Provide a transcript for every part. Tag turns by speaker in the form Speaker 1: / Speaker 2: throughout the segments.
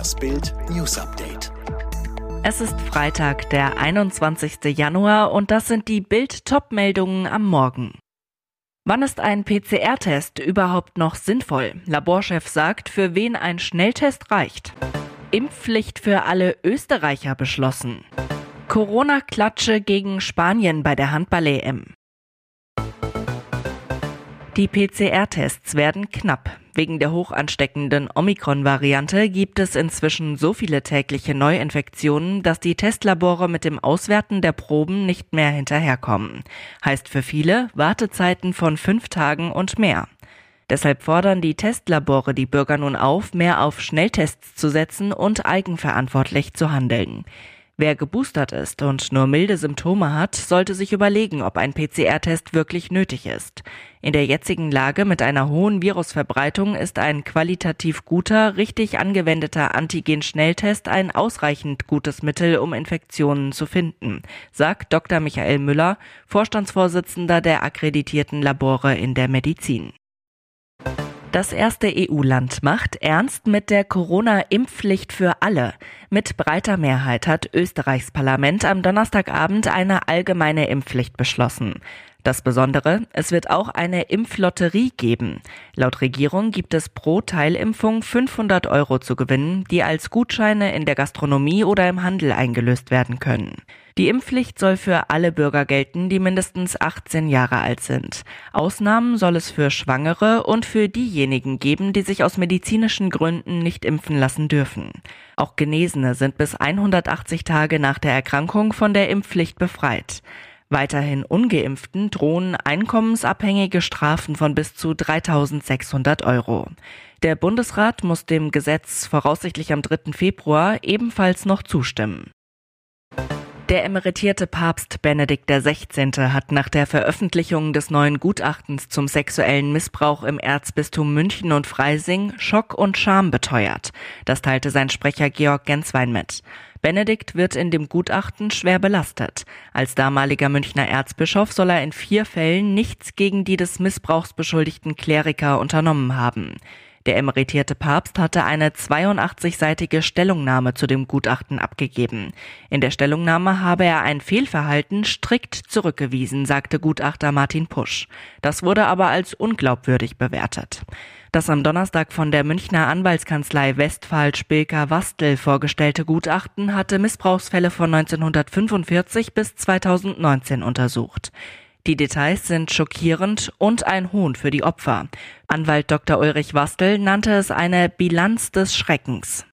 Speaker 1: Das Bild News Update.
Speaker 2: Es ist Freitag, der 21. Januar und das sind die Bild Top-Meldungen am Morgen. Wann ist ein PCR-Test überhaupt noch sinnvoll? Laborchef sagt, für wen ein Schnelltest reicht. Impfpflicht für alle Österreicher beschlossen. Corona-Klatsche gegen Spanien bei der Handball-EM. Die PCR-Tests werden knapp. Wegen der hoch ansteckenden Omikron-Variante gibt es inzwischen so viele tägliche Neuinfektionen, dass die Testlabore mit dem Auswerten der Proben nicht mehr hinterherkommen. Heißt für viele Wartezeiten von fünf Tagen und mehr. Deshalb fordern die Testlabore die Bürger nun auf, mehr auf Schnelltests zu setzen und eigenverantwortlich zu handeln. Wer geboostert ist und nur milde Symptome hat, sollte sich überlegen, ob ein PCR-Test wirklich nötig ist. In der jetzigen Lage mit einer hohen Virusverbreitung ist ein qualitativ guter, richtig angewendeter Antigen-Schnelltest ein ausreichend gutes Mittel, um Infektionen zu finden, sagt Dr. Michael Müller, Vorstandsvorsitzender der akkreditierten Labore in der Medizin. Das erste EU-Land macht ernst mit der Corona-Impfpflicht für alle. Mit breiter Mehrheit hat Österreichs Parlament am Donnerstagabend eine allgemeine Impfpflicht beschlossen. Das Besondere, es wird auch eine Impflotterie geben. Laut Regierung gibt es pro Teilimpfung 500 Euro zu gewinnen, die als Gutscheine in der Gastronomie oder im Handel eingelöst werden können. Die Impfpflicht soll für alle Bürger gelten, die mindestens 18 Jahre alt sind. Ausnahmen soll es für Schwangere und für diejenigen geben, die sich aus medizinischen Gründen nicht impfen lassen dürfen. Auch Genesene sind bis 180 Tage nach der Erkrankung von der Impfpflicht befreit. Weiterhin ungeimpften drohen einkommensabhängige Strafen von bis zu 3600 Euro. Der Bundesrat muss dem Gesetz voraussichtlich am 3. Februar ebenfalls noch zustimmen. Der emeritierte Papst Benedikt XVI. hat nach der Veröffentlichung des neuen Gutachtens zum sexuellen Missbrauch im Erzbistum München und Freising Schock und Scham beteuert. Das teilte sein Sprecher Georg Genswein mit. Benedikt wird in dem Gutachten schwer belastet. Als damaliger Münchner Erzbischof soll er in vier Fällen nichts gegen die des Missbrauchs beschuldigten Kleriker unternommen haben. Der emeritierte Papst hatte eine 82-seitige Stellungnahme zu dem Gutachten abgegeben. In der Stellungnahme habe er ein Fehlverhalten strikt zurückgewiesen, sagte Gutachter Martin Pusch. Das wurde aber als unglaubwürdig bewertet. Das am Donnerstag von der Münchner Anwaltskanzlei Westphal Spilker Wastel vorgestellte Gutachten hatte Missbrauchsfälle von 1945 bis 2019 untersucht. Die Details sind schockierend und ein Hohn für die Opfer. Anwalt Dr. Ulrich Wastel nannte es eine Bilanz des Schreckens.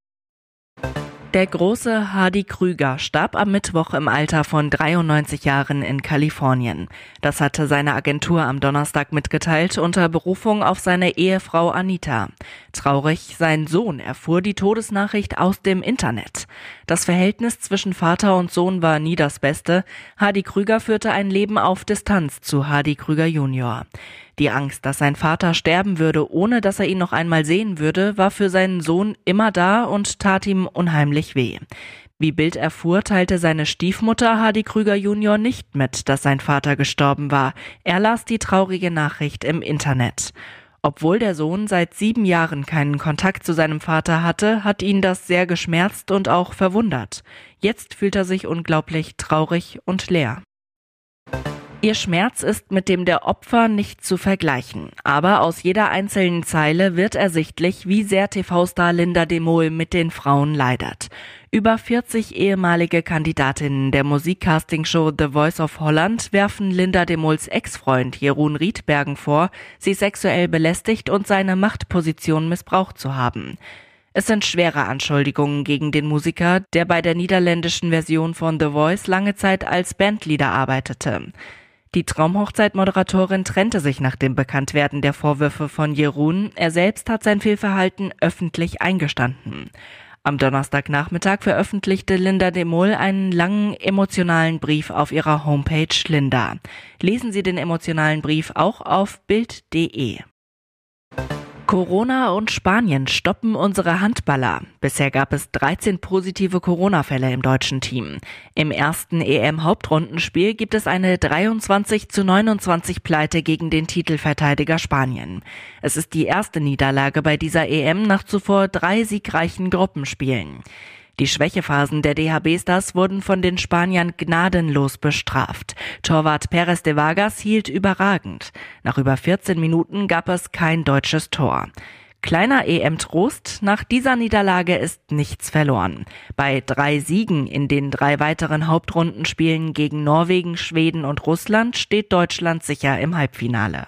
Speaker 2: Der große Hardy Krüger starb am Mittwoch im Alter von 93 Jahren in Kalifornien. Das hatte seine Agentur am Donnerstag mitgeteilt unter Berufung auf seine Ehefrau Anita. Traurig, sein Sohn erfuhr die Todesnachricht aus dem Internet. Das Verhältnis zwischen Vater und Sohn war nie das Beste. Hardy Krüger führte ein Leben auf Distanz zu Hardy Krüger Junior. Die Angst, dass sein Vater sterben würde, ohne dass er ihn noch einmal sehen würde, war für seinen Sohn immer da und tat ihm unheimlich weh. Wie Bild erfuhr, teilte seine Stiefmutter Hardy Krüger Junior nicht mit, dass sein Vater gestorben war. Er las die traurige Nachricht im Internet. Obwohl der Sohn seit sieben Jahren keinen Kontakt zu seinem Vater hatte, hat ihn das sehr geschmerzt und auch verwundert. Jetzt fühlt er sich unglaublich traurig und leer. Ihr Schmerz ist mit dem der Opfer nicht zu vergleichen, aber aus jeder einzelnen Zeile wird ersichtlich, wie sehr TV-Star Linda de Mol mit den Frauen leidert. Über 40 ehemalige Kandidatinnen der Musikcastingshow The Voice of Holland werfen Linda de Mols Ex-Freund Jeroen Riedbergen vor, sie sexuell belästigt und seine Machtposition missbraucht zu haben. Es sind schwere Anschuldigungen gegen den Musiker, der bei der niederländischen Version von The Voice lange Zeit als Bandleader arbeitete. Die Traumhochzeit-Moderatorin trennte sich nach dem Bekanntwerden der Vorwürfe von Jeroen. Er selbst hat sein Fehlverhalten öffentlich eingestanden. Am Donnerstagnachmittag veröffentlichte Linda de Mol einen langen emotionalen Brief auf ihrer Homepage Linda. Lesen Sie den emotionalen Brief auch auf Bild.de. Corona und Spanien stoppen unsere Handballer. Bisher gab es 13 positive Corona-Fälle im deutschen Team. Im ersten EM-Hauptrundenspiel gibt es eine 23 zu 29 Pleite gegen den Titelverteidiger Spanien. Es ist die erste Niederlage bei dieser EM nach zuvor drei siegreichen Gruppenspielen. Die Schwächephasen der DHB-Stars wurden von den Spaniern gnadenlos bestraft. Torwart Perez de Vargas hielt überragend. Nach über 14 Minuten gab es kein deutsches Tor. Kleiner EM-Trost, nach dieser Niederlage ist nichts verloren. Bei drei Siegen in den drei weiteren Hauptrundenspielen gegen Norwegen, Schweden und Russland steht Deutschland sicher im Halbfinale.